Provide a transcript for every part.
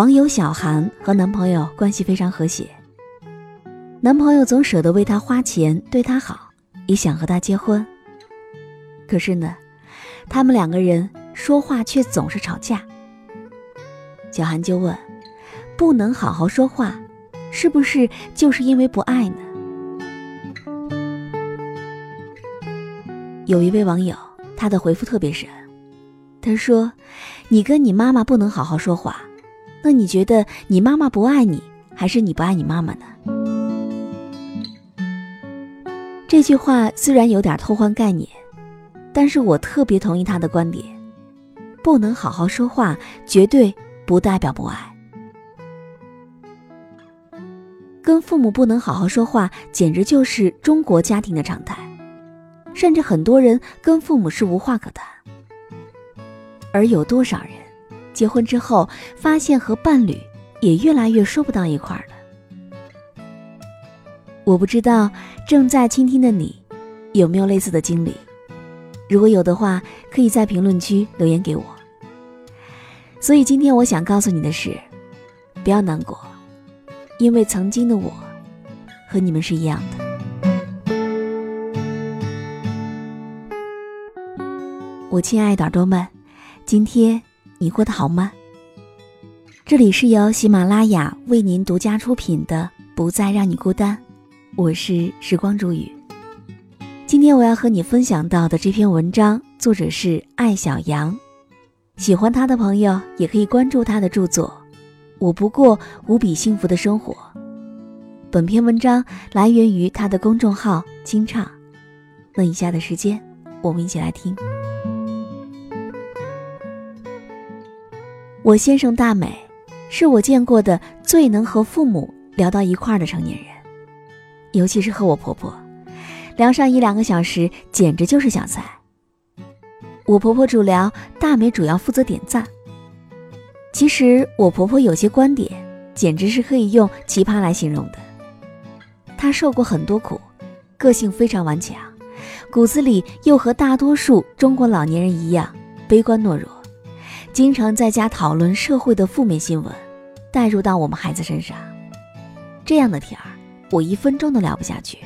网友小韩和男朋友关系非常和谐，男朋友总舍得为她花钱，对她好，也想和她结婚。可是呢，他们两个人说话却总是吵架。小韩就问：“不能好好说话，是不是就是因为不爱呢？”有一位网友，他的回复特别神。他说：“你跟你妈妈不能好好说话，那你觉得你妈妈不爱你，还是你不爱你妈妈呢？”这句话虽然有点偷换概念，但是我特别同意他的观点。不能好好说话，绝对不代表不爱。跟父母不能好好说话，简直就是中国家庭的常态，甚至很多人跟父母是无话可谈。而有多少人，结婚之后发现和伴侣也越来越说不到一块儿了？我不知道正在倾听的你，有没有类似的经历？如果有的话，可以在评论区留言给我。所以今天我想告诉你的是，不要难过，因为曾经的我，和你们是一样的。我亲爱的耳朵们。今天你过得好吗？这里是由喜马拉雅为您独家出品的《不再让你孤单》，我是时光煮雨。今天我要和你分享到的这篇文章，作者是艾小羊。喜欢他的朋友也可以关注他的著作《我不过无比幸福的生活》。本篇文章来源于他的公众号“清唱”。那以下的时间，我们一起来听。我先生大美，是我见过的最能和父母聊到一块儿的成年人，尤其是和我婆婆，聊上一两个小时，简直就是小菜。我婆婆主聊，大美主要负责点赞。其实我婆婆有些观点，简直是可以用奇葩来形容的。她受过很多苦，个性非常顽强，骨子里又和大多数中国老年人一样悲观懦弱。经常在家讨论社会的负面新闻，带入到我们孩子身上，这样的天儿，我一分钟都聊不下去。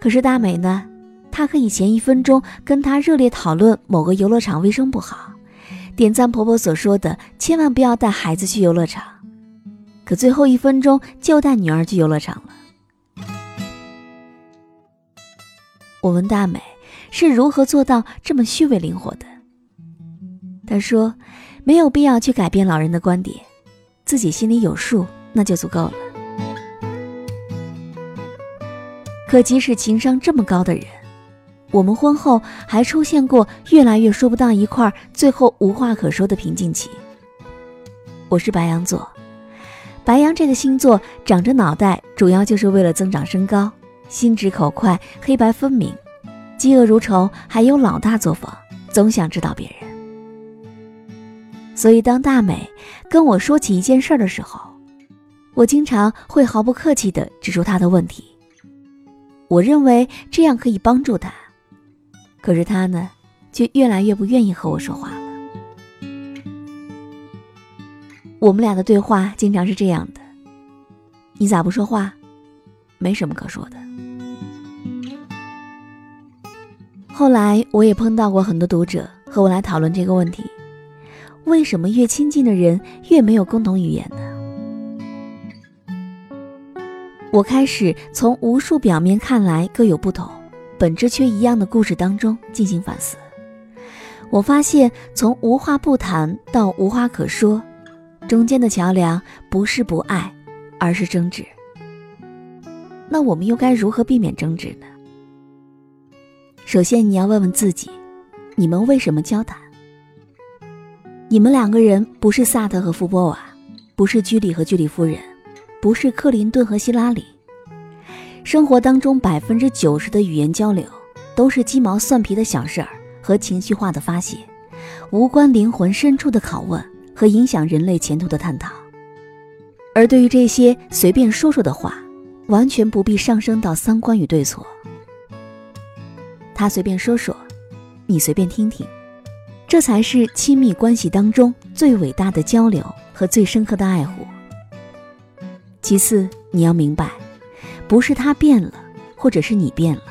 可是大美呢，她可以前一分钟跟她热烈讨论某个游乐场卫生不好，点赞婆婆所说的千万不要带孩子去游乐场，可最后一分钟就带女儿去游乐场了。我问大美。是如何做到这么虚伪灵活的？他说：“没有必要去改变老人的观点，自己心里有数，那就足够了。”可即使情商这么高的人，我们婚后还出现过越来越说不到一块，最后无话可说的瓶颈期。我是白羊座，白羊这个星座长着脑袋，主要就是为了增长身高，心直口快，黑白分明。嫉恶如仇，还有老大作风，总想指导别人。所以，当大美跟我说起一件事的时候，我经常会毫不客气地指出她的问题。我认为这样可以帮助她，可是她呢，却越来越不愿意和我说话了。我们俩的对话经常是这样的：“你咋不说话？没什么可说的。”后来我也碰到过很多读者和我来讨论这个问题：为什么越亲近的人越没有共同语言呢？我开始从无数表面看来各有不同、本质却一样的故事当中进行反思。我发现，从无话不谈到无话可说，中间的桥梁不是不爱，而是争执。那我们又该如何避免争执呢？首先，你要问问自己，你们为什么交谈？你们两个人不是萨特和福波瓦，不是居里和居里夫人，不是克林顿和希拉里。生活当中百分之九十的语言交流都是鸡毛蒜皮的小事儿和情绪化的发泄，无关灵魂深处的拷问和影响人类前途的探讨。而对于这些随便说说的话，完全不必上升到三观与对错。他随便说说，你随便听听，这才是亲密关系当中最伟大的交流和最深刻的爱护。其次，你要明白，不是他变了，或者是你变了，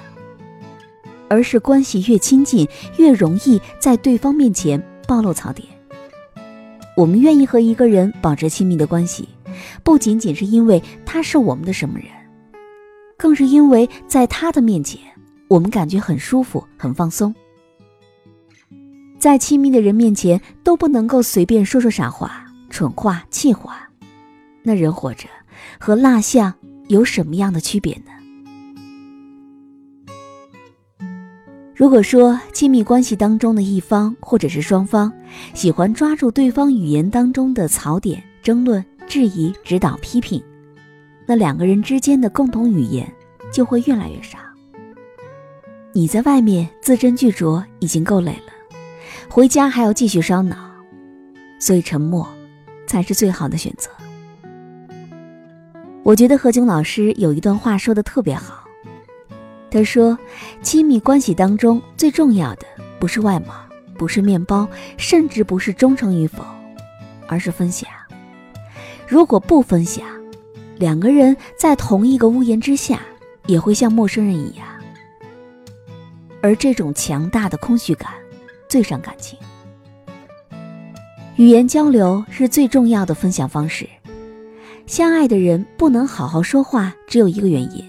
而是关系越亲近，越容易在对方面前暴露槽点。我们愿意和一个人保持亲密的关系，不仅仅是因为他是我们的什么人，更是因为在他的面前，我们感觉很舒服、很放松。在亲密的人面前，都不能够随便说说傻话、蠢话、气话。那人活着，和蜡像有什么样的区别呢？如果说亲密关系当中的一方或者是双方喜欢抓住对方语言当中的槽点争论、质疑、指导、批评，那两个人之间的共同语言就会越来越少。你在外面字斟句酌已经够累了，回家还要继续烧脑，所以沉默才是最好的选择。我觉得何炅老师有一段话说的特别好。他说：“亲密关系当中最重要的不是外貌，不是面包，甚至不是忠诚与否，而是分享。如果不分享，两个人在同一个屋檐之下，也会像陌生人一样。而这种强大的空虚感，最伤感情。语言交流是最重要的分享方式。相爱的人不能好好说话，只有一个原因。”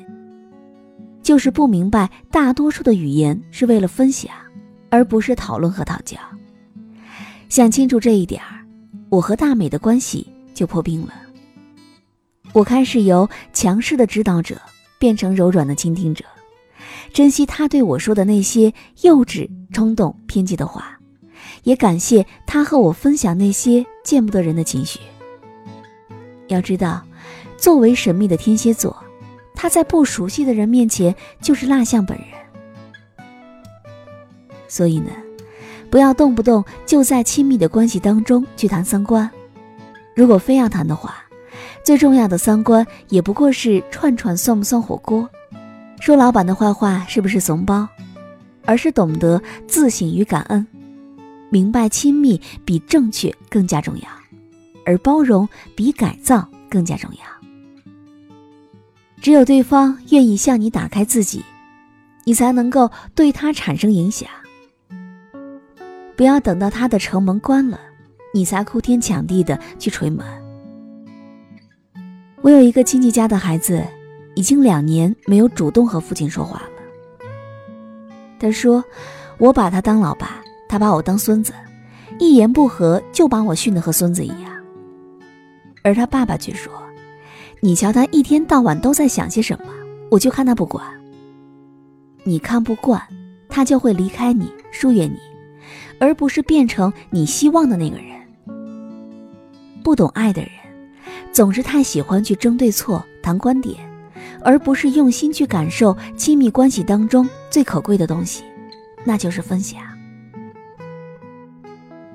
就是不明白，大多数的语言是为了分享，而不是讨论和讨教。想清楚这一点儿，我和大美的关系就破冰了。我开始由强势的指导者变成柔软的倾听者，珍惜他对我说的那些幼稚、冲动、偏激的话，也感谢他和我分享那些见不得人的情绪。要知道，作为神秘的天蝎座。他在不熟悉的人面前就是蜡像本人，所以呢，不要动不动就在亲密的关系当中去谈三观。如果非要谈的话，最重要的三观也不过是串串算不算火锅，说老板的坏话是不是怂包，而是懂得自省与感恩，明白亲密比正确更加重要，而包容比改造更加重要。只有对方愿意向你打开自己，你才能够对他产生影响。不要等到他的城门关了，你才哭天抢地的去捶门。我有一个亲戚家的孩子，已经两年没有主动和父亲说话了。他说：“我把他当老爸，他把我当孙子，一言不合就把我训得和孙子一样。”而他爸爸却说。你瞧他一天到晚都在想些什么，我就看他不管。你看不惯，他就会离开你，疏远你，而不是变成你希望的那个人。不懂爱的人，总是太喜欢去争对错、谈观点，而不是用心去感受亲密关系当中最可贵的东西，那就是分享。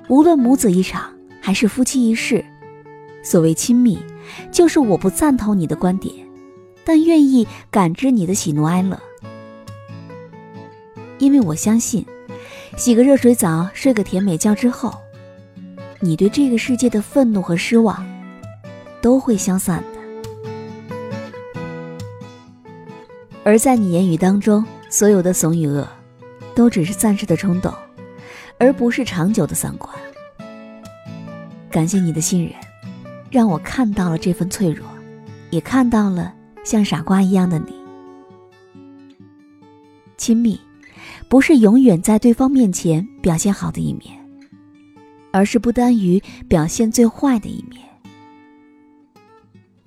无论母子一场，还是夫妻一世，所谓亲密。就是我不赞同你的观点，但愿意感知你的喜怒哀乐，因为我相信，洗个热水澡，睡个甜美觉之后，你对这个世界的愤怒和失望都会消散而在你言语当中，所有的怂与恶，都只是暂时的冲动，而不是长久的三观。感谢你的信任。让我看到了这份脆弱，也看到了像傻瓜一样的你。亲密，不是永远在对方面前表现好的一面，而是不耽于表现最坏的一面。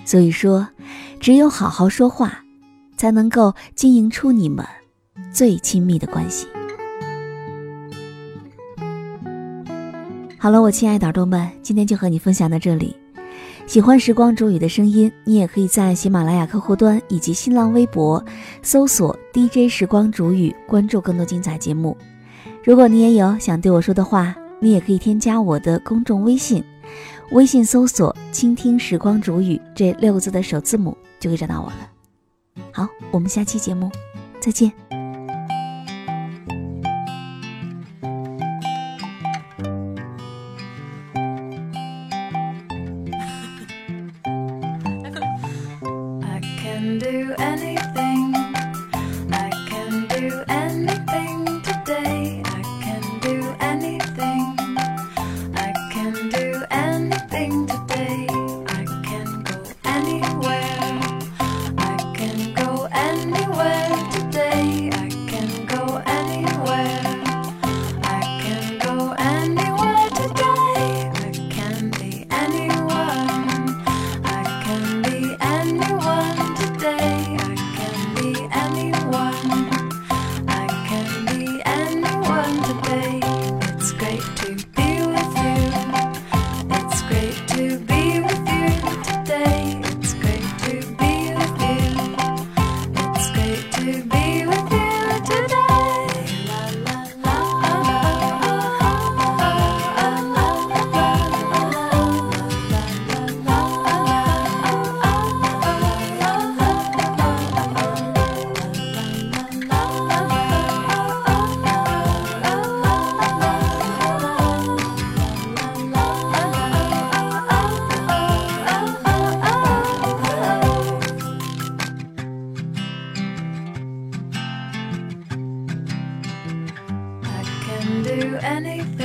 所以说，只有好好说话，才能够经营出你们最亲密的关系。好了，我亲爱的耳朵们，今天就和你分享到这里。喜欢时光煮雨的声音，你也可以在喜马拉雅客户端以及新浪微博搜索 DJ 时光煮雨，关注更多精彩节目。如果你也有想对我说的话，你也可以添加我的公众微信，微信搜索“倾听时光煮雨”这六个字的首字母，就可以找到我了。好我们下期节目再见 i can do anything do anything.